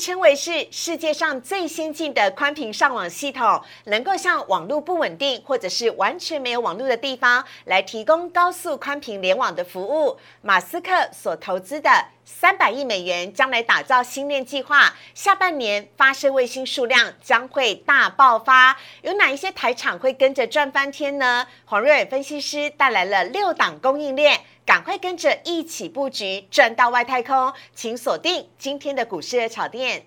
称为是世界上最先进的宽频上网系统，能够向网络不稳定或者是完全没有网络的地方来提供高速宽频联网的服务。马斯克所投资的三百亿美元将来打造星链计划，下半年发射卫星数量将会大爆发。有哪一些台厂会跟着赚翻天呢？黄瑞伟分析师带来了六档供应链。赶快跟着一起布局，赚到外太空，请锁定今天的股市的炒店。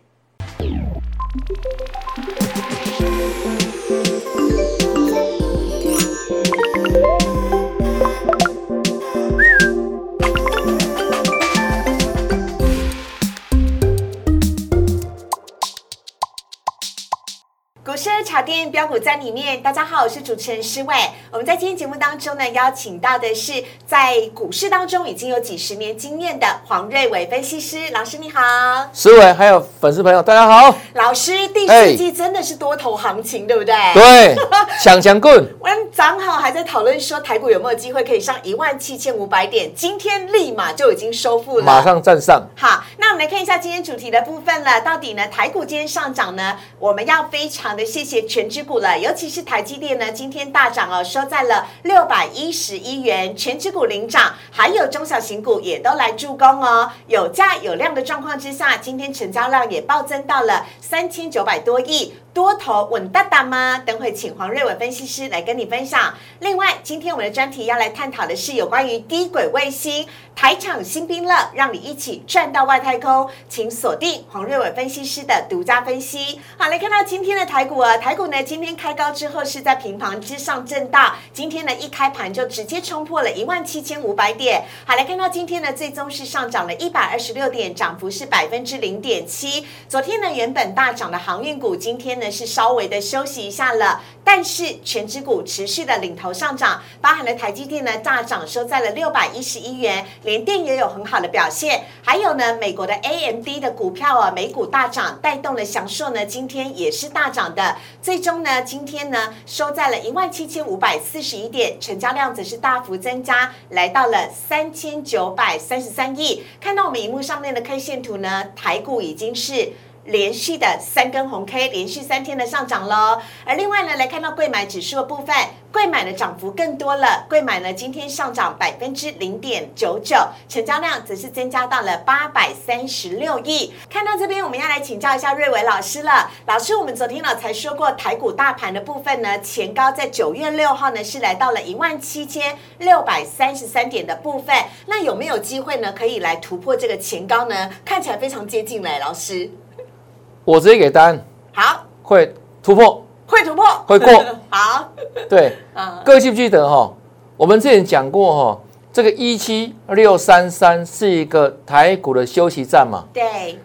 茶店标股在里面，大家好，我是主持人施伟。我们在今天节目当中呢，邀请到的是在股市当中已经有几十年经验的黄瑞伟分析师老师，你好。施伟还有粉丝朋友，大家好。老师，第四季真的是多头行情，对不对？对，抢抢棍。我们早好还在讨论说台股有没有机会可以上一万七千五百点，今天立马就已经收复了，马上站上。好，那我们来看一下今天主题的部分了，到底呢台股今天上涨呢？我们要非常的。谢谢全指股了，尤其是台积电呢，今天大涨哦，收在了六百一十一元，全指股领涨，还有中小型股也都来助攻哦。有价有量的状况之下，今天成交量也暴增到了三千九百多亿。多头稳当当吗？等会请黄瑞伟分析师来跟你分享。另外，今天我们的专题要来探讨的是有关于低轨卫星台场新兵乐，让你一起赚到外太空。请锁定黄瑞伟分析师的独家分析。好，来看到今天的台股啊，台股呢今天开高之后是在平盘之上震荡，今天呢一开盘就直接冲破了一万七千五百点。好，来看到今天呢最终是上涨了一百二十六点，涨幅是百分之零点七。昨天呢原本大涨的航运股，今天呢。是稍微的休息一下了，但是全指股持续的领头上涨，包含了台积电呢大涨收在了六百一十一元，联电也有很好的表现，还有呢美国的 AMD 的股票啊美股大涨，带动了祥硕呢今天也是大涨的，最终呢今天呢收在了一万七千五百四十一点，成交量则是大幅增加，来到了三千九百三十三亿。看到我们荧幕上面的 K 线图呢，台股已经是。连续的三根红 K，连续三天的上涨喽。而另外呢，来看到贵买指数的部分，贵买的涨幅更多了。贵买呢今天上涨百分之零点九九，成交量则是增加到了八百三十六亿。看到这边，我们要来请教一下瑞伟老师了。老师，我们昨天呢才说过台股大盘的部分呢，前高在九月六号呢是来到了一万七千六百三十三点的部分。那有没有机会呢可以来突破这个前高呢？看起来非常接近嘞，老师。我直接给单，好，会突破，会突破，会过，好，对，各位记不记得哈？我们之前讲过哈，这个一七六三三是一个台股的休息站嘛？对，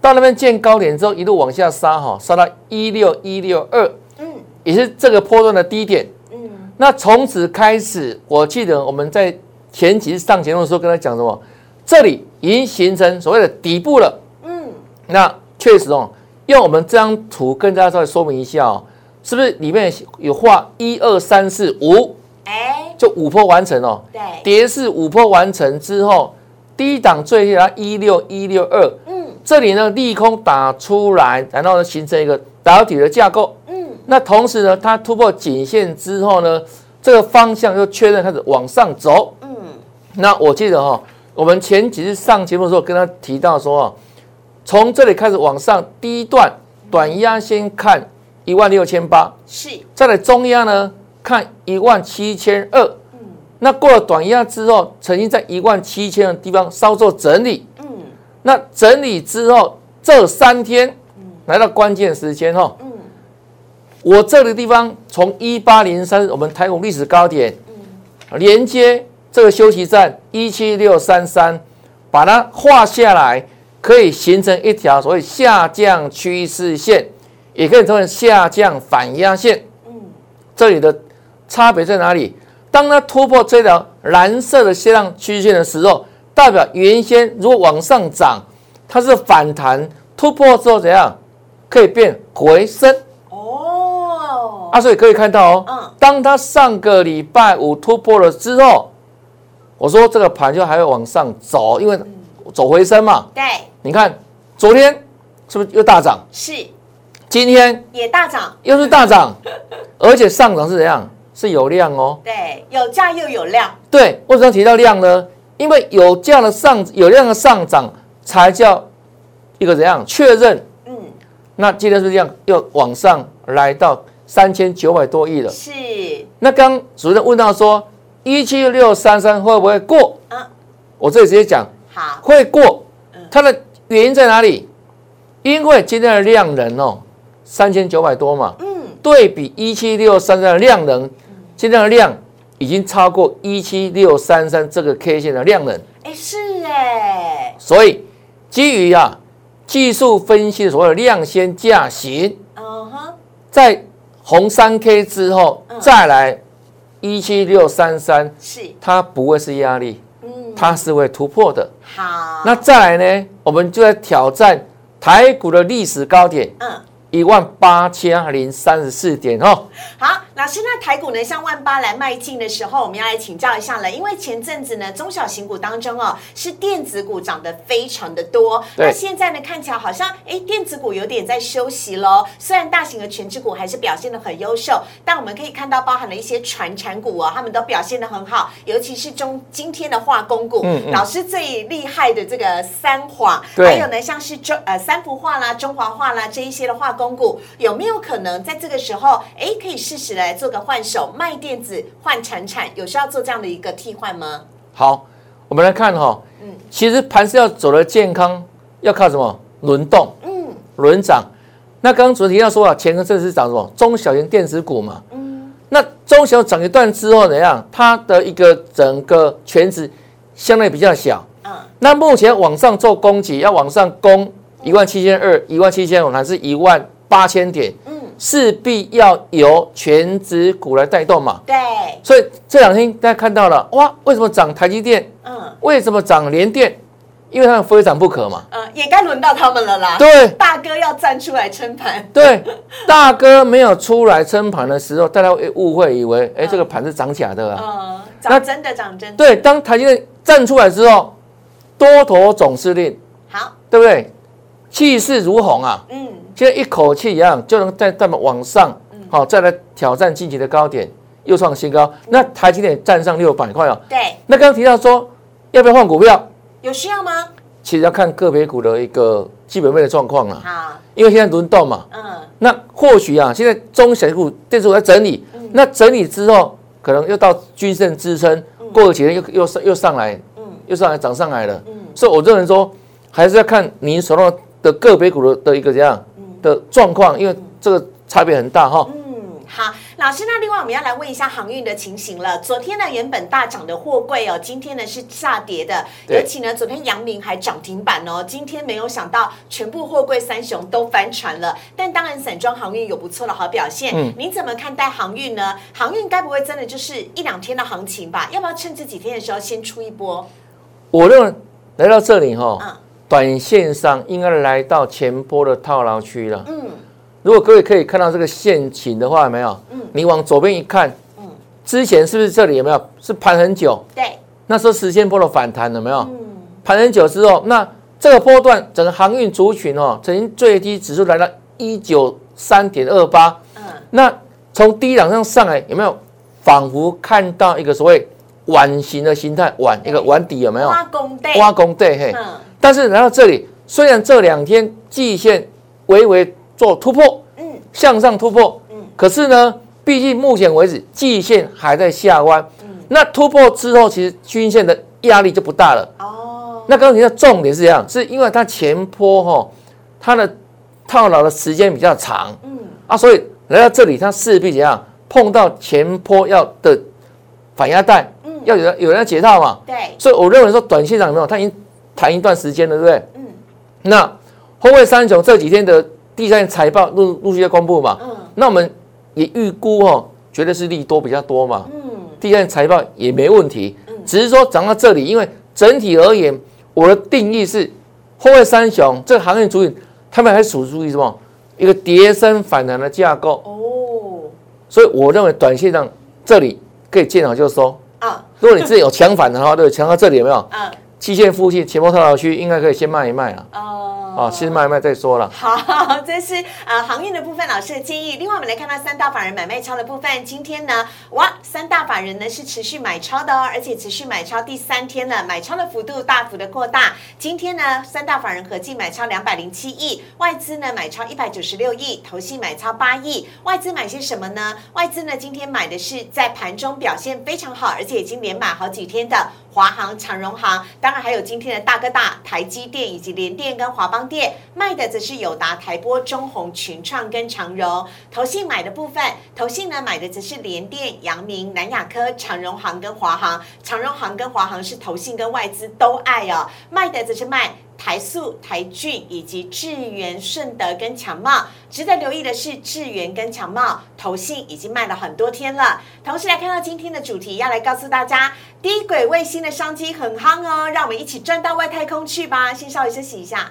到那边见高点之后，一路往下杀哈，杀到一六一六二，嗯，也是这个波段的低点，嗯，那从此开始，我记得我们在前几次上节目的时候跟他讲什么？这里已经形成所谓的底部了，嗯，那确实哦。用我们这张图跟大家稍微说明一下哦，是不是里面有画一二三四五？哎，就五波完成哦。对，跌是五波完成之后，低档最下一六一六二。嗯，这里呢利空打出来，然后呢形成一个导体的架构。嗯，那同时呢，它突破颈线之后呢，这个方向又确认开始往上走。嗯，那我记得哈，我们前几次上节目的时候跟他提到说。从这里开始往上，第一段短压先看一万六千八，是。再来中压呢，看一万七千二。嗯。那过了短压之后，曾经在一万七千的地方稍作整理。嗯。那整理之后，这三天，来到关键时间哈。嗯。我这个地方从一八零三，我们台股历史高点，嗯，连接这个休息站一七六三三，把它画下来。可以形成一条所谓下降趋势线，也可以称为下降反压线。嗯，这里的差别在哪里？当它突破这条蓝色的下降趋势线的时候，代表原先如果往上涨，它是反弹突破之后怎样，可以变回升。哦，啊，所以可以看到哦，嗯，当它上个礼拜五突破了之后，我说这个盘就还会往上走，因为走回升嘛。对。你看，昨天是不是又大涨？是今天也大涨，又是大涨，而且上涨是怎样？是有量哦。对，有价又有量，对，为什么提到量呢？因为有价的上有量的上涨，才叫一个怎样确认？嗯，那今天是不是这样，又往上来到三千九百多亿了。是，那刚主任问到说，一七六三三会不会过？嗯，我这里直接讲好，会过。嗯，它的原因在哪里？因为今天的量能哦，三千九百多嘛，嗯，对比一七六三三的量能，今天的量已经超过一七六三三这个 K 线的量能，哎，是哎，所以基于啊技术分析的所谓的量先价行，嗯哼，在红三 K 之后嗯。再来一七六三三，是，它不会是压力，嗯，它是会突破的。好，那再来呢，我们就在挑战台股的历史高点嗯。一万八千零三十四点哦。好，老师，那台股呢向万八来迈进的时候，我们要来请教一下了，因为前阵子呢中小型股当中哦，是电子股涨得非常的多，对。那现在呢看起来好像哎电子股有点在休息喽，虽然大型的全指股还是表现得很优秀，但我们可以看到包含了一些传产股哦，他们都表现得很好，尤其是中今天的化工股，嗯嗯。老师最厉害的这个三华，还有呢像是中呃三幅画啦、中华画啦这一些的化工股，有没有可能在这个时候，哎，可以适时来做个换手，卖电子换产产，有需要做这样的一个替换吗？好，我们来看哈、嗯其实盘是要走的健康，要靠什么？轮动、嗯轮涨。那刚刚主持提到说啊，前个阵是涨什么？中小型电子股嘛。嗯，那中小涨一段之后怎样？它的一个整个全值相对比较小。嗯，那目前往上做攻击，要往上攻一万七千二、一万七千五，还是一万八千点？嗯，势必要由全指股来带动嘛。对，所以这两天大家看到了，哇，为什么涨台积电？嗯为什么涨联电？因为它们非涨不可嘛。嗯，也该轮到他们了啦。对大哥要站出来撑盘。对，大哥没有出来撑盘的时候，大家会误会以为，哎，这个盘是涨假的啊。嗯，那涨真的涨真的。对，当台积电站出来之后，多头总司令，好，对不对？气势如虹啊！嗯现在一口气一样就能在他们往上，好、再来挑战近期的高点，又创新高。那台积电站上六百块哦。对，那刚刚提到说要不要换股票，有需要吗？其实要看个别股的一个基本面的状况了。好，因为现在轮动嘛，嗯那或许啊，现在中小股电子股在整理，那整理之后，可能又到均线支撑，过了几天又又上又上来，嗯又上来涨上来了。嗯所以我认为说，还是要看你手上的个别股的的一个怎样的状况，因为这个差别很大哈。嗯，好，老师，那另外我们要来问一下航运的情形了。昨天呢，原本大涨的货柜哦，今天呢是下跌的，对尤其呢，昨天阳明还涨停板哦，今天没有想到全部货柜三雄都翻船了。但当然，散装航运有不错的好表现。嗯您怎么看待航运呢？航运该不会真的就是一两天的行情吧？要不要趁这几天的时候先出一波？我认为来到这里哈，嗯短线上应该来到前波的套牢区了。嗯如果各位可以看到这个线形的话，有没有？嗯你往左边一看，嗯，之前是不是这里有没有是盘很久？对，那时候时间波的反弹有没有？嗯盘很久之后，那这个波段整个航运族群哦，曾经最低指数来到一九三点二八，嗯那从低档上上来有没有？仿佛看到一个所谓碗形的形态，碗一个碗底有没有？挖工对，挖工对嘿。嗯但是来到这里，虽然这两天季线微微做突破，嗯。向上突破，嗯。可是呢，毕竟目前为止季线还在下弯，嗯。那突破之后，其实均线的压力就不大了。哦，那刚刚提到重点是这样，是因为它前坡哈、它的套牢的时间比较长嗯。啊，所以来到这里，它势必怎样碰到前坡要的反压带，嗯要有人有人要解套嘛，对，所以我认为说短线上有没有，它已经谈一段时间了，对不对？嗯。那后卫三雄这几天的第三财报陆陆续在公布嘛，嗯。那我们也预估哦，绝对是利多比较多嘛，嗯。第三财报也没问题嗯，只是说涨到这里，因为整体而言，我的定义是后卫三雄这个行业主体，他们还属于什么？一个跌升反弹的架构，哦。所以我认为短线上这里可以见好就收。啊。如果你自己有强反的话，对，强到这里有没有？嗯期线附近前波套牢区应该可以先卖一卖啊。啊，先卖卖再说了。好，这是呃航运的部分，老师的建议。另外，我们来看到三大法人买卖超的部分。今天呢，哇，三大法人呢是持续买超的哦，而且持续买超第三天了，买超的幅度大幅的扩大。今天呢，三大法人合计买超两百零七亿，外资呢买超一百九十六亿，投信买超八亿。外资买些什么呢？外资呢今天买的是在盘中表现非常好，而且已经连买好几天的。华航、长荣航，当然还有今天的大哥大台积电以及联电跟华邦店，卖的则是友达、台波、中宏、群创跟长荣。投信买的部分，投信呢买的则是联电、阳明、南亚科、长荣航跟华航。长荣航跟华航是投信跟外资都爱哦，卖的则是卖。台塑、台骏以及智源、顺德跟强茂，值得留意的是，智源跟强茂投信已经卖了很多天了。同时来看到今天的主题，要来告诉大家，低轨卫星的商机很夯哦，让我们一起转到外太空去吧。先稍微休息一下，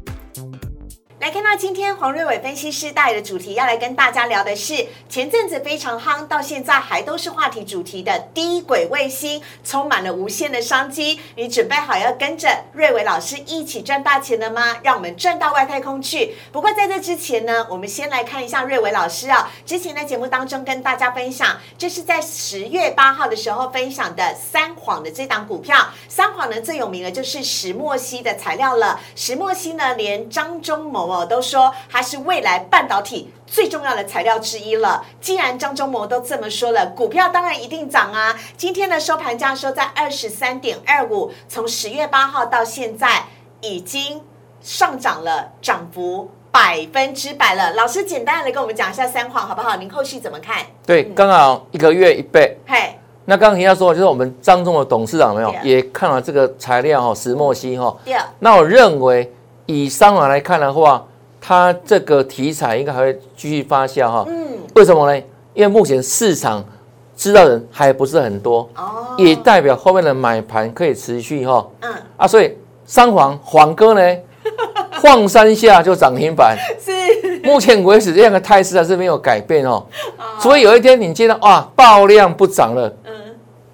来看到今天黄瑞伟分析师带的主题，要来跟大家聊的是前阵子非常夯，到现在还都是话题主题的低轨卫星，充满了无限的商机。你准备好要跟着瑞伟老师一起赚大钱了吗？让我们赚到外太空去！不过在这之前呢，我们先来看一下瑞伟老师啊，之前在节目当中跟大家分享，这是在十月八号的时候分享的三晃的这档股票。三晃呢最有名的就是石墨烯的材料了，石墨烯呢连张忠谋。我都说它是未来半导体最重要的材料之一了。既然张忠谋都这么说了，股票当然一定涨啊！今天的收盘价收在二十三点二五，从十月八号到现在已经上涨了，涨幅百分之百了。老师简单的跟我们讲一下三晃好不好？您后续怎么看？对，刚好一个月一倍。嘿，那刚刚提到说，就是我们张忠的董事长没有也看了这个材料哈，石墨烯哈。对。那我认为。以三网来看的话，它这个题材应该还会继续发酵哈。嗯，为什么呢？因为目前市场知道人还不是很多，哦，也代表后面的买盘可以持续哈。嗯，啊，所以三黄黄哥呢，晃三下就涨停板。是，目前为止这样的态势还是没有改变哦。所以有一天你见到哇爆量不涨了。嗯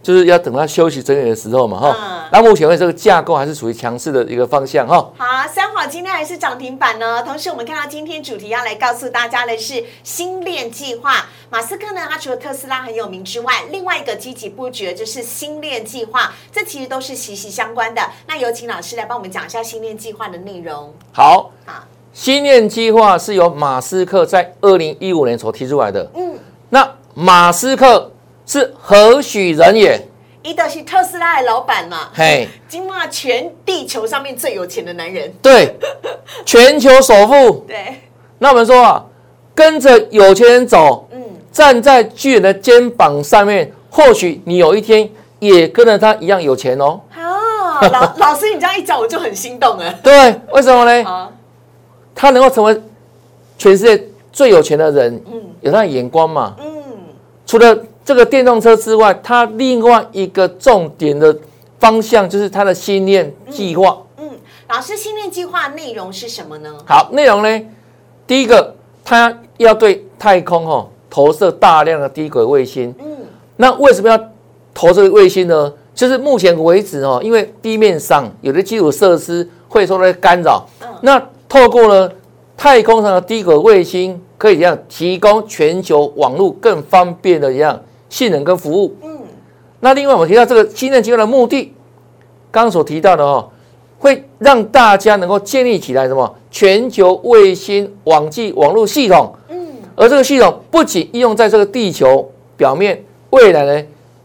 就是要等它休息整理的时候嘛，哈。那目前为止，这个架构还是属于强势的一个方向，哈。好，三好今天还是涨停板呢。同时，我们看到今天主题要来告诉大家的是星链计划。马斯克呢，他除了特斯拉很有名之外，另外一个积极布局的就是星链计划。这其实都是息息相关的。那有请老师来帮我们讲一下星链计划的内容。好，好，星链计划是由马斯克在二零一五年所提出来的。嗯，那马斯克。是何许人也？伊德是特斯拉的老板嘛？嘿，今嘛全地球上面最有钱的男人。对，全球首富。对。那我们说啊，跟着有钱人走，嗯，站在巨人的肩膀上面，或许你有一天也跟着他一样有钱哦。啊，老 老师，你这样一讲，我就很心动了。对，为什么呢？他能够成为全世界最有钱的人，嗯，有他的眼光嘛。嗯，除了。这个电动车之外，它另外一个重点的方向就是它的新链计划。嗯，老师，新链计划内容是什么呢？好，内容呢，第一个，它要对太空哦投射大量的低轨卫星。嗯，那为什么要投这个卫星呢？就是目前为止哦，因为地面上有的基础设施会受到干扰。嗯，那透过呢太空上的低轨卫星，可以这样提供全球网络更方便的一样。性能跟服务，嗯，那另外我们提到这个新链计划的目的，刚刚所提到的哦，会让大家能够建立起来什么？全球卫星网际网络系统，嗯，而这个系统不仅应用在这个地球表面，未来呢，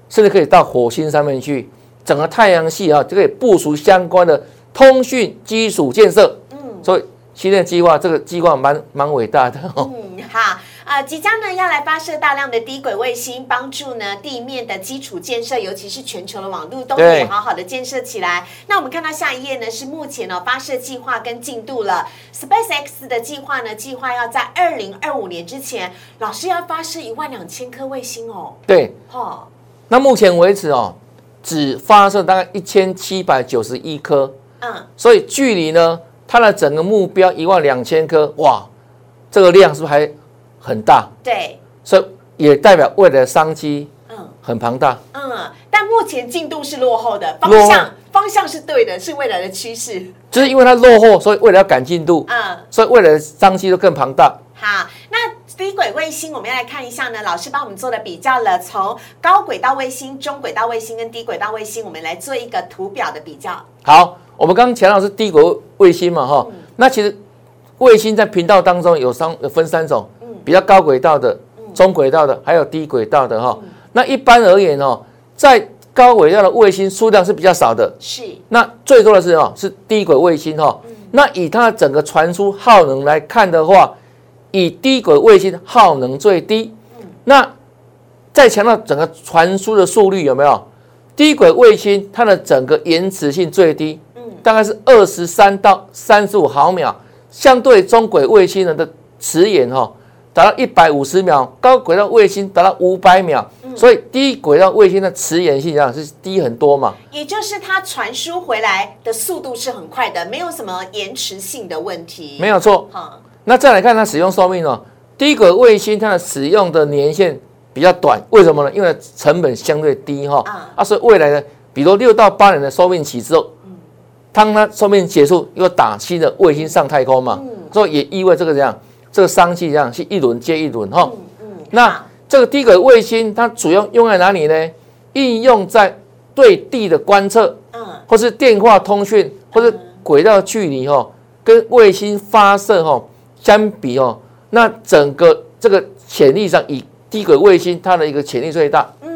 甚至可以到火星上面去，整个太阳系啊就可以部署相关的通讯基础建设，嗯，所以新任计划这个计划蛮蛮伟大的哦，嗯，好。啊，即将呢要来发射大量的低轨卫星，帮助呢地面的基础建设，尤其是全球的网络都可以好好的建设起来。那我们看到下一页呢，是目前呢发射计划跟进度了。SpaceX 的计划呢，计划要在二零二五年之前，老师要发射一万两千颗卫星哦。对，哈。那目前为止哦，只发射大概一千七百九十一颗。嗯。所以距离呢，它的整个目标一万两千颗，哇！这个量是不是还很大？对，所以也代表未来的商机嗯很庞大。嗯，但目前进度是落后的，方向方向是对的，是未来的趋势。就是因为它落后，所以未来要赶进度，嗯，所以未来的商机就更庞大。好，那低轨卫星我们要来看一下呢，老师帮我们做的比较了，从高轨道卫星、中轨道卫星跟低轨道卫星，我们来做一个图表的比较。好，我们刚刚强调是低轨卫星嘛，哈、那其实卫星在频道当中有三有分三种，比较高轨道的、中轨道的，还有低轨道的哈、那一般而言哦，在高轨道的卫星数量是比较少的，是，那最多的是哦是低轨卫星哈、那以它的整个传输耗能来看的话，以低轨卫星耗能最低。那再强调整个传输的速率有没有？低轨卫星它的整个延迟性最低，大概是二十三到三十五毫秒，相对中轨卫星人的迟延哈、达到一百五十秒，高轨道卫星达到五百秒，所以低轨道卫星的迟延性啊是低很多嘛。也就是它传输回来的速度是很快的，没有什么延迟性的问题。没有错。好，那再来看它使用寿命哦，低轨卫星它的使用的年限比较短，为什么呢？因为成本相对低哈、啊啊，所以未来呢，比如六到八年的寿命期之后，当它寿命结束，又打新的卫星上太空嘛，所以也意味这个怎样，这个商机一样是一轮接一轮哈、嗯，那好。这个低轨卫星它主要用在哪里呢？应用在对地的观测，嗯。或是电话通讯，或是轨道距离哈、跟卫星发射哈、相比哦，那整个这个潜力上，以低轨卫星它的一个潜力最大。嗯，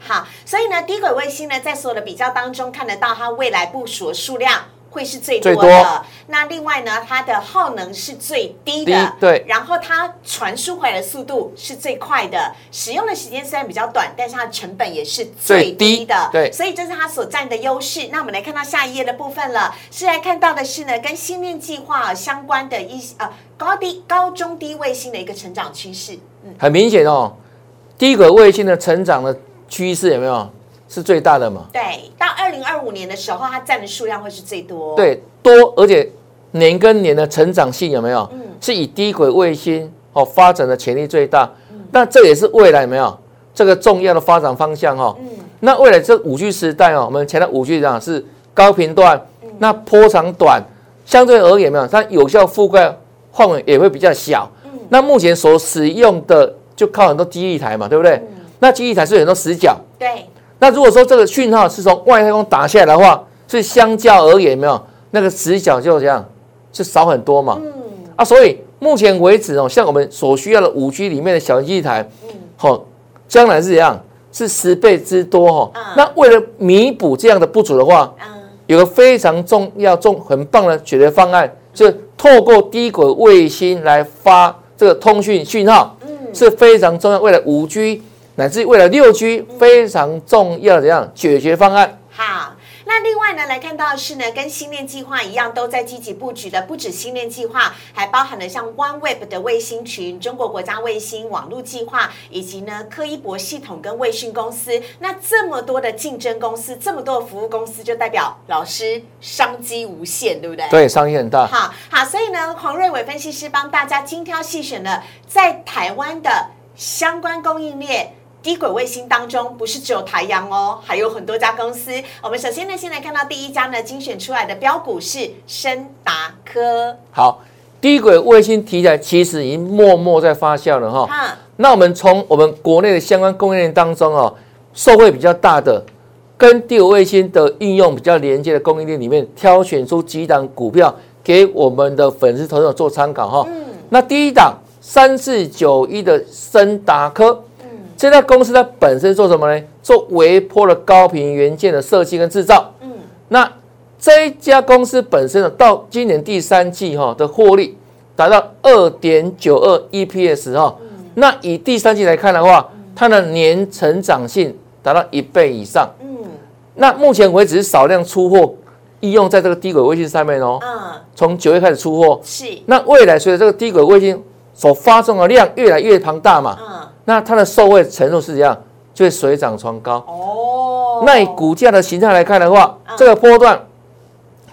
好，所以呢，低轨卫星呢，在所有的比较当中看得到它未来部署的数量。会是最多的。那另外呢，它的耗能是最低的，低对。然后它传输回来的速度是最快的，使用的时间虽然比较短，但是它的成本也是最低的。低对。所以这是它所占的优势。那我们来看到下一页的部分了，是来看到的是呢，跟星链计划相关的一呃高低高中低卫星的一个成长趋势。嗯，很明显哦，低轨卫星的成长的趋势有没有是最大的嘛？对，到二零二五年的时候，它占的数量会是最多。，对，多而且年跟年的成长性有没有？嗯是以低轨卫星哦发展的潜力最大。那这也是未来有没有这个重要的发展方向哦。那未来这五 G 时代哦，我们前的五 G 讲是高频段，那波长短，相对而言有没有它有效覆盖范围也会比较小。嗯那目前所使用的就靠很多基地台嘛，对不对？那基地台是有很多死角。对，那如果说这个讯号是从外太空打下来的话，是相较而言有没有那个死角就这样就少很多嘛？嗯，啊，所以目前为止哦，像我们所需要的五 G 里面的小基地台，好、将来是怎样？是十倍之多哦。嗯那为了弥补这样的不足的话，嗯，有个非常重要、重很棒的解决方案，就是透过低轨卫星来发这个通讯讯号，是非常重要。为了五 G 乃至于为了六 G 非常重要的这样解决方案。好。那另外呢，来看到是呢，跟星链计划一样，都在积极布局的，不止星链计划，还包含了像 OneWeb 的卫星群、中国国家卫星网络计划，以及呢科一博系统跟卫讯公司。那这么多的竞争公司，这么多的服务公司，就代表老师商机无限，对不对？对，商机很大。好好，所以呢，黄瑞伟分析师帮大家精挑细选了在台湾的相关供应链。低轨卫星当中，不是只有台阳哦，还有很多家公司。我们首先呢，先来看到第一家呢，精选出来的标股是深达科，好，低轨卫星题材其实已经默默在发酵了哈。嗯，那我们从我们国内的相关供应链当中哦，受惠比较大的，跟第五卫星的应用比较连接的供应链里面，挑选出几档股票给我们的粉丝朋友做参考哈。那第一档三四九一的深达科，这家公司它本身做什么呢？做微波的高频元件的设计跟制造。嗯，那这一家公司本身呢，到今年第三季哈的获利达到二点九二 EPS 哈，那以第三季来看的话，它的年成长性达到一倍以上。嗯那目前为止是少量出货，应用在这个低轨卫星上面哦，嗯，从九月开始出货。是，那未来随着这个低轨卫星所发送的量越来越庞大嘛，嗯，那它的受惠程度是怎样？就会水涨船高。哦，那以股价的形态来看的话，嗯这个波段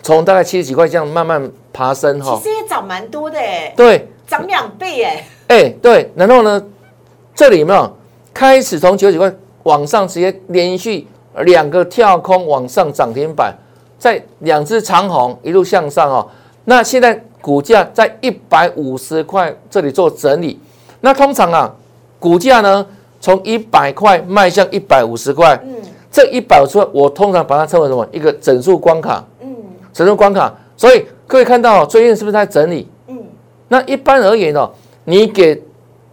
从大概七十几块这样慢慢爬升哈其。实也涨蛮多的哎，对，涨两倍哎，哎，对，然后呢，这里有没有开始从九十几块往上，直接连续两个跳空往上涨停板，在两只长虹一路向上哦。那现在股价在一百五十块这里做整理，那通常啊，股价呢从一百块迈向一百五十块，嗯，这一百五十块我通常把它称为什么？一个整数关卡，嗯，整数关卡。所以各位看到最近是不是在整理？嗯，那一般而言哦，你给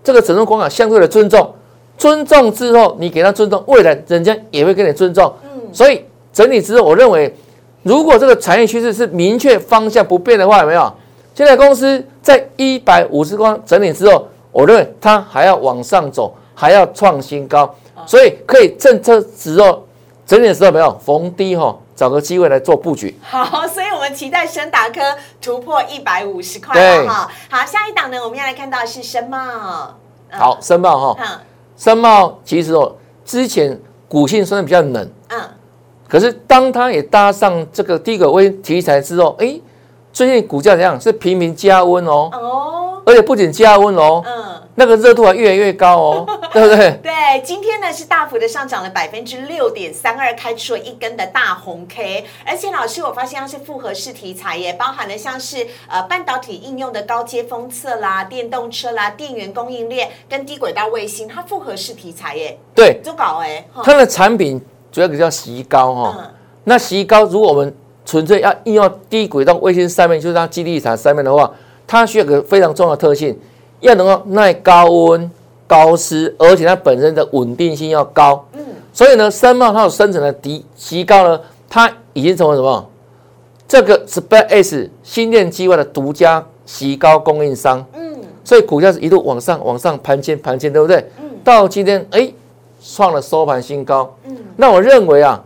这个整数关卡相对的尊重，尊重之后，你给他尊重，未来人家也会给你尊重。嗯，所以整理之后，我认为如果这个产业趋势是明确方向不变的话，有没有？现在公司在一百五十光整理之后，我认为它还要往上走，还要创新高，所以可以政策时候整理的时候没有逢低哈。找个机会来做布局。好，所以我们期待深达科突破一百五十块了哈。好，下一档呢，我们要来看到是申茂。好，申茂哈。申茂其实哦，之前股性虽然比较冷，嗯，可是当它也搭上这个低轨位题材之后，哎，最近股价怎样？是频频加温哦。哦。而且不仅加温哦。嗯。那个热度还越来越高哦，对不对？对，今天呢是大幅的上涨了百分之六点三二，开出了一根的大红 K。而且老师，我发现它是复合式题材耶，包含了像是呃半导体应用的高阶封测啦、电动车啦、电源供应链跟低轨道卫星，它复合式题材耶。对，就搞哎。它的产品主要叫锡膏哈。那锡膏如果我们纯粹要应用低轨道卫星上面，就是它基地产上面的话，它需要个非常重要的特性。要能够耐高温、高湿，而且它本身的稳定性要高。嗯，所以呢，三茂它有生成的低极高呢，它已经成为什么？这个 Space 新电机外的独家极高供应商。嗯，所以股价是一路往上、往上盘前盘前，对不对？嗯，到今天哎，创了收盘新高。嗯，那我认为啊，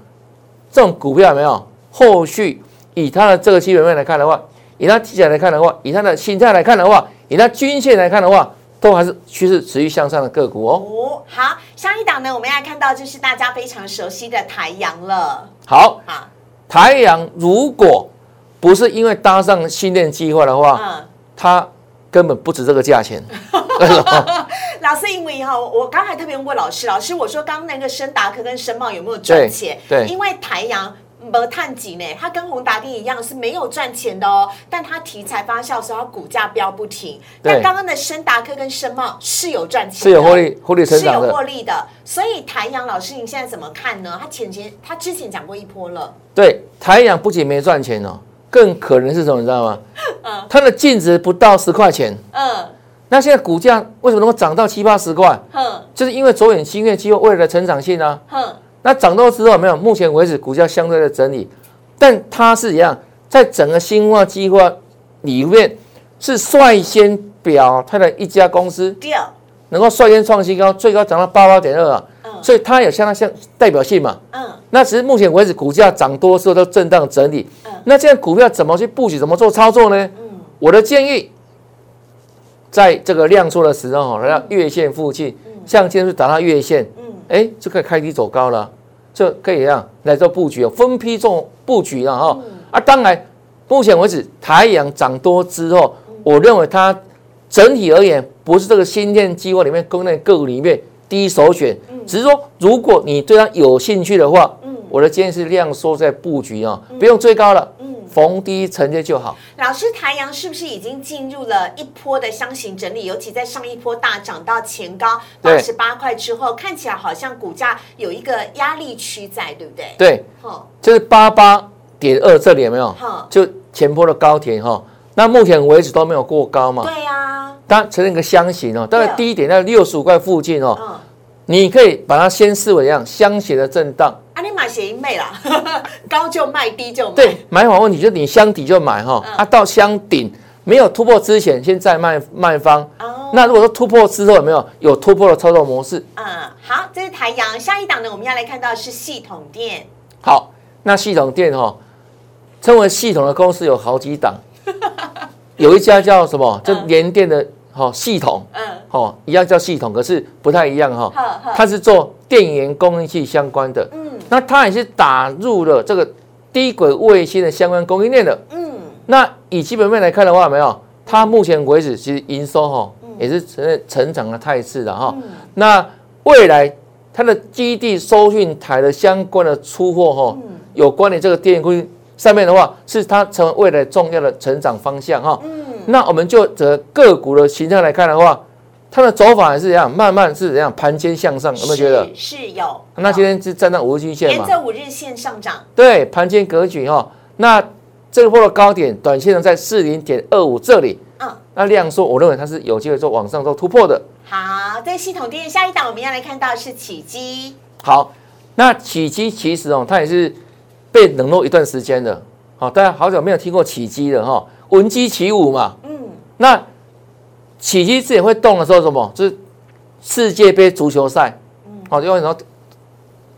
这种股票有没有后续？以它的这个基本面来看的话，以它题材来看的话，以它的心态来看的话。以它均线来看的话，都还是趋势持续向上的个股哦。哦，好，下一档呢，我们要看到就是大家非常熟悉的台阳了。好，好，台阳如果不是因为搭上新店计划的话，嗯，它根本不值这个价钱。老师，因为哈，我刚才特别问过老师，老师我说刚那个深达科跟深茂有没有赚钱？对，因为台阳。没探底呢，它跟宏达电一样是没有赚钱的哦，但它题材发酵时候，它股价飙不停。但刚刚的深达科跟深茂是有赚钱，是有获利，获利成长是有获利的。所以台阳老师，你现在怎么看呢？他前前他之前讲过一波了。对，台阳不仅没赚钱哦，更可能是什么？你知道吗？嗯，它的净值不到十块钱。嗯，那现在股价为什么能够涨到七八十块？哼，就是因为左眼新月机会未来的成长性呢。哼。那涨多之后没有？目前为止股价相对的整理，但它是一样，在整个新化计划里面是率先表态的一家公司，能够率先创新高，最高涨到八八点二啊，所以它有相当像代表性嘛。嗯，那其实目前为止股价涨多时候都震荡整理，嗯，那现在股票怎么去布局，怎么做操作呢？嗯，我的建议，在这个量缩的时候，来到月线附近，像今天是打到月线。哎，就可以开低走高了，就可以这样来做布局哦，分批做布局了哈。啊，当然，目前为止，太阳涨多之后，我认为它整体而言不是这个新电计划里面公内个股里面第一首选，只是说如果你对它有兴趣的话，我的建议是量缩在布局啊，不用追高了。逢低承接就好。老师，台阳是不是已经进入了一波的箱型整理？尤其在上一波大涨到前高八十八块之后，看起来好像股价有一个压力区在，对不对？对，哈，就是八八点二这里有没有？哈，就前波的高点哈。那目前为止都没有过高嘛？对呀。它呈现一个箱型哦，大概低点在六十五块附近哦。嗯。你可以把它先视为一样箱型的震荡。啊，你买协议妹啦，高就卖，低就买。对，买法问题就是你箱底就买哈，啊，到箱顶没有突破之前，先在卖卖方。哦。那如果说突破之后有没有有突破的操作模式？嗯，好，这是台阳。下一档呢，我们要来看到是系统店。好，那系统店哈，称为系统的公司有好几档，有一家叫什么？就联电的。好系统，嗯，好一样叫系统，可是不太一样哈。它是做电源供应器相关的，嗯，那它也是打入了这个低轨卫星的相关供应链的，嗯。那以基本面来看的话，没有它目前为止其实营收哈也是成成长的态势的哈。那未来它的基地收讯台的相关的出货哈，有关于这个电工上面的话，是它成为未来重要的成长方向哈。嗯那我们就这个股的形态来看的话，它的走法还是一样，慢慢是怎样盘间向上，有没有觉得？是有。那今天是站在五日均线嘛？沿着五日线上涨。对，盘间格局哈。那这波的高点，短线呢在四零点二五这里。嗯。那量缩，我认为它是有机会做往上做突破的。好，在系统店下一档，我们要来看到是起基。好，那起基其实哦，它也是被冷落一段时间的。好，大家好久没有听过起基了哈。闻鸡起舞嘛，嗯，那起机自己会动的时候，什么？就是世界杯足球赛，嗯，好，因为什么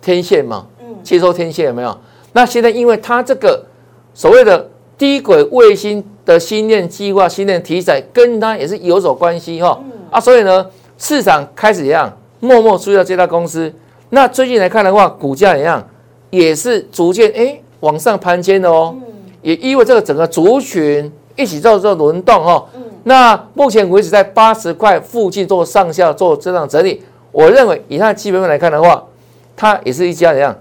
天线嘛，嗯，接收天线有没有？那现在因为它这个所谓的低轨卫星的星链计划、星链题材，跟它也是有所关系哈，啊，所以呢，市场开始一样默默注意到这家公司。那最近来看的话，股价一样也是逐渐哎往上攀尖的哦。也意味这个整个族群一起做做轮动哈，那目前为止在八十块附近做上下做这样整理，我认为以它的基本面来看的话，它也是一家怎样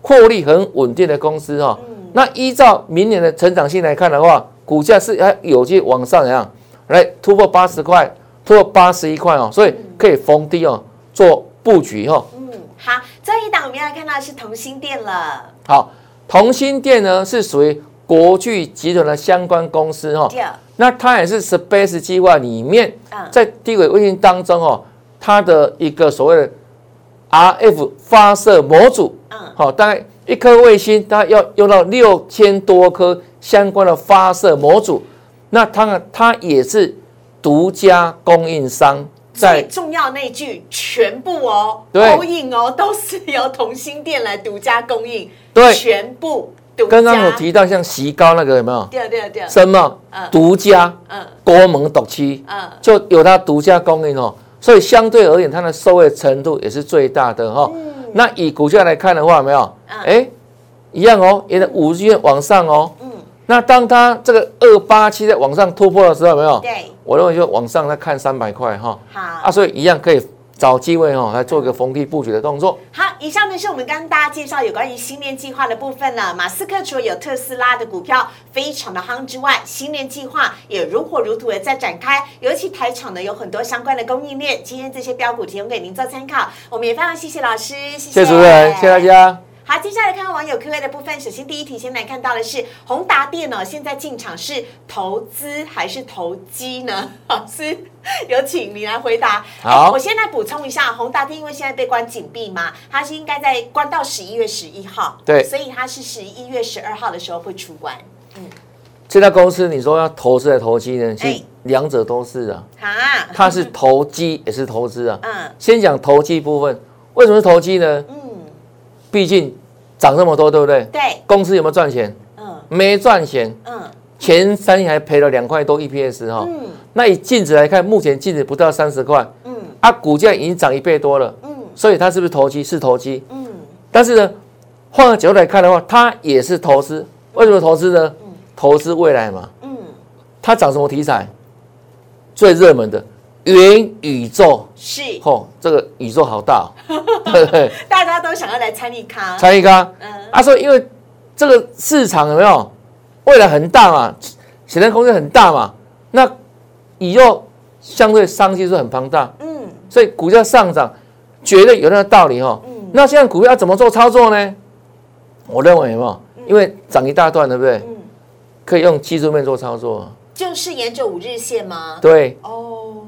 获利很稳定的公司哈。那依照明年的成长性来看的话，股价是还有机往上怎样来突破八十块，突破八十一块哦，所以可以逢低哦做布局哈。嗯，好，这一档我们要看到是同心店了。好，同心店呢是属于。国巨集团的相关公司哦，那它也是 Space 计划里面，在低轨卫星当中哦，它的一个所谓的 RF 发射模组，嗯，好，大概一颗卫星，它要用到六千多颗相关的发射模组，那它它也是独家供应商，最重要那句全部哦，供应哦，都是由同心店来独家供应，对，全部。刚刚有提到像席高那个有没有？对对对，什么？独家，嗯，国门独期，嗯，就有它独家供应哦，所以相对而言，它的受惠程度也是最大的哈。那以股价来看的话，没有？哎，一样哦，也的五日线往上哦。嗯。那当它这个二八七在往上突破的时候，没有？对。我认为就往上再看三百块哈。好。啊，所以一样可以。找机会哦，来做一个逢低布局的动作。好，以上呢是我们跟大家介绍有关于新年计划的部分了。马斯克除了有特斯拉的股票非常的夯之外，新年计划也如火如荼的在展开。尤其台厂呢有很多相关的供应链，今天这些标股提供给您做参考。我们也非常谢谢老师，谢谢主任，谢谢大家。好，接下来看看网友 Q&A 的部分。首先，第一题先来看到的是宏达电哦，现在进场是投资还是投机呢？老师，有请你来回答。好，我先来补充一下，宏达电因为现在被关紧闭嘛，它是应该在关到十一月十一号，对，所以它是十一月十二号的时候会出关。嗯，这家公司你说要投资还是投机呢？其实两者都是啊。啊，它是投机也是投资啊。嗯，先讲投机部分，为什么是投机呢？嗯。毕竟涨这么多，对不对？对。公司有没有赚钱？嗯。没赚钱。嗯。前三年还赔了两块多 EPS 哈。嗯。那以净值来看，目前净值不到三十块。嗯。啊，股价已经涨一倍多了。嗯。所以它是不是投机？是投机。嗯。但是呢，换个角度来看的话，它也是投资。为什么投资呢？嗯。投资未来嘛。嗯。它涨什么题材？最热门的。元宇宙是哦，这个宇宙好大，大家都想要来参与咖，参与咖。嗯，啊，说因为这个市场有没有未来很大嘛，潜在空间很大嘛，那以后相对商机是很庞大，嗯，所以股价上涨绝对有那个道理哈。嗯，那现在股票怎么做操作呢？我认为有没有？因为涨一大段，对不对？嗯，可以用技术面做操作，就是沿着五日线吗？对，哦。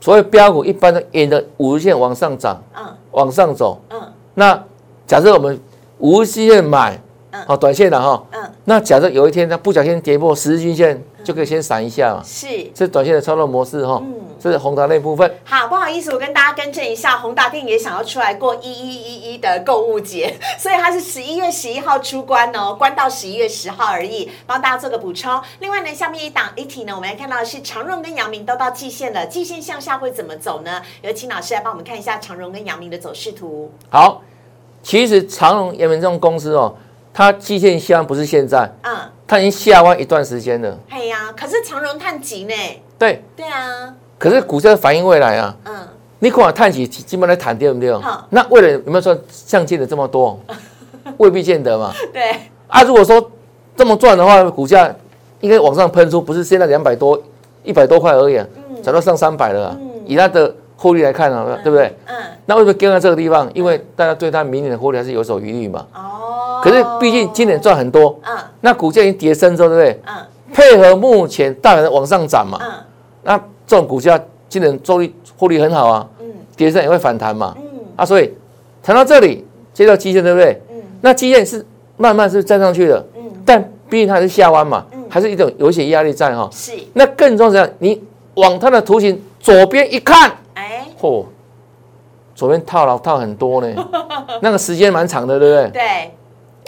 所以标股一般的沿着五日线往上涨，嗯，往上走，嗯。那假设我们五日线买，嗯，好，短线的哈，嗯。那假设有一天它不小心跌破十日均线。就可以先闪一下嘛，是，是短线的操作模式哈，嗯，这是宏达那部分。好，不好意思，我跟大家更正一下，宏达电也想要出来过一一一一的购物节，所以它是十一月十一号出关哦，关到十一月十号而已，帮大家做个补充。另外呢，下面一档一题呢，我们来看到的是长荣跟阳明都到季线了，季线向下会怎么走呢？有请老师来帮我们看一下长荣跟阳明的走势图。好，其实长荣、阳明这种公司哦。它季线下不是现在，嗯，它已经下弯一段时间了。哎呀，可是长荣探急呢。对，对啊，可是股价反映未来啊。嗯，你看探起基本来谈对不对好？那为了有没有说像进的这么多，未必见得嘛。对，啊，如果说这么赚的话，股价应该往上喷出，不是现在两百多、一百多块而已啊，早到上三百了啊。以它的获利来看啊，对不对？嗯，那为什么跟在这个地方？因为大家对它明年的获利还是有所疑虑嘛。哦，可是毕竟今年赚很多，嗯。那股价已经跌升之后，对不对？嗯。配合目前大盘的往上涨嘛，嗯。那这种股价今年收益获利很好啊，嗯。跌升也会反弹嘛。嗯。啊，所以谈到这里，接到基线对不对？嗯。那基线是慢慢是站上去的，嗯，但毕竟它是下弯嘛嗯，还是一种有一些压力在哈。是，那更重要你往它的图形左边一看，哎，嚯、左边套牢套很多呢，那个时间蛮长的，对不对？对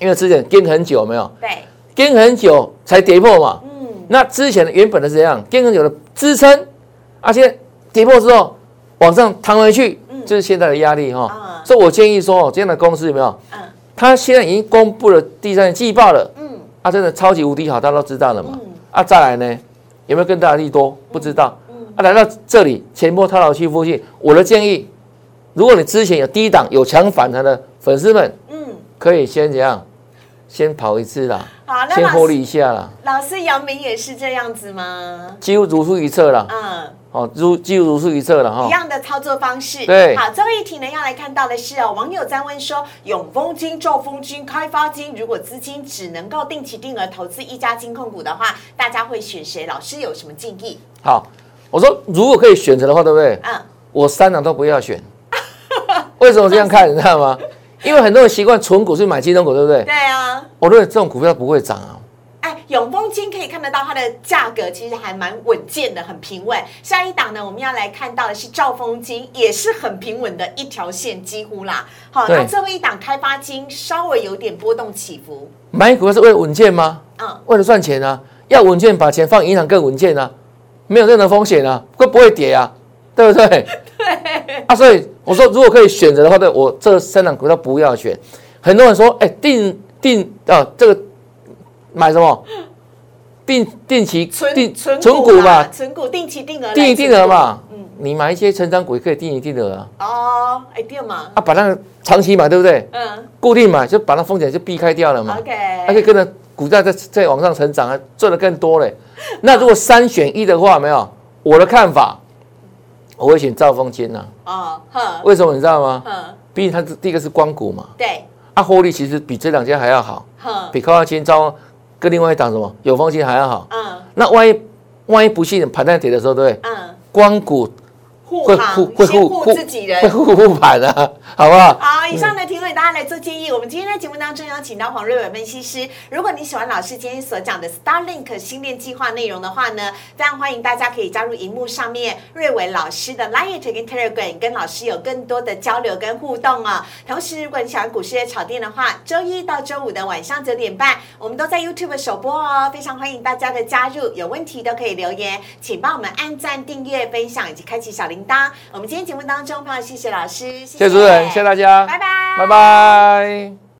因为之前跟很久，有没有对，跟很久才跌破嘛。嗯那之前的原本的是这样，跟很久的支撑，而且跌破之后往上弹回去，就是现在的压力哈。嗯所以我建议说，哦，这样的公司有没有？嗯它现在已经公布了第三季报了，嗯啊，真的超级无敌好，大家都知道了嘛。嗯啊，再来呢，有没有更大的利多？不知道。啊，来到这里前波套牢区附近，我的建议，如果你之前有低档有强反弹的粉丝们，嗯，可以先怎样？先跑一次啦，好，先获利一下啦，老师姚明也是这样子吗？几乎如出一辙啦。嗯。哦，如几乎如出一辙了哈一。样的操作方式。对好，最后一题呢，要来看到的是哦，网友在问说，永丰金、兆丰金、开发金，如果资金只能够定期定额投资一家金控股的话，大家会选谁？老师有什么建议？好，我说如果可以选择的话，对不对？嗯，我三档都不要选。为什么这样看？你知道吗？因为很多人习惯存股去买金融股，对不对？对啊。我认为这种股票不会涨啊。哎，永丰金可以看得到它的价格其实还蛮稳健的，很平稳。下一档呢，我们要来看到的是兆丰金，也是很平稳的一条线，几乎啦。好，那最后一档开发金稍微有点波动起伏。买股票是为了稳健吗？嗯，为了赚钱啊，要稳健，把钱放银行更稳健啊，没有任何风险啊，会不会跌啊？对不对？对啊，所以我说，如果可以选择的话，对我这三档股票不要选。很多人说，哎，定定啊，这个买什么？定定期存定存存股嘛，存股定期定额定期定额嘛。嗯。你买一些成长股也可以定一定额啊，嗯，哦，哎对嘛，啊，把那个长期买，对不对？嗯固定买就把那风险就避开掉了嘛。，OK，还可以跟着股价在在往上成长啊，赚的更多嘞。那如果三选一的话，没有我的看法，我会选兆丰金呐。哦，呵，为什么你知道吗？呵，毕竟它是第一个是光谷嘛，对，啊，获利其实比这两家还要好，呵，比高大金、兆跟另外一档什么有丰金还要好。嗯那万一万一不幸盘在跌的时候，对不对？嗯，光谷护会航，先护自己会人。护护盘啊，好不好？好，以上的提问大家来做建议。我们今天在节目当中邀请到黄瑞伟分析师。如果你喜欢老师今天所讲的 Starlink 新链计划内容的话呢，非常欢迎大家可以加入荧幕上面瑞伟老师的 Line 跟 Telegram，跟老师有更多的交流跟互动哦。同时，如果你喜欢股市的炒店的话，周一到周五的晚上九点半，我们都在 YouTube 首播哦，非常欢迎大家的加入。有问题都可以留言，请帮我们按赞、订阅、分享以及开启小铃铛。我们今天节目当中，非常谢谢老师，谢谢谢主持人，谢谢大家，拜拜拜拜。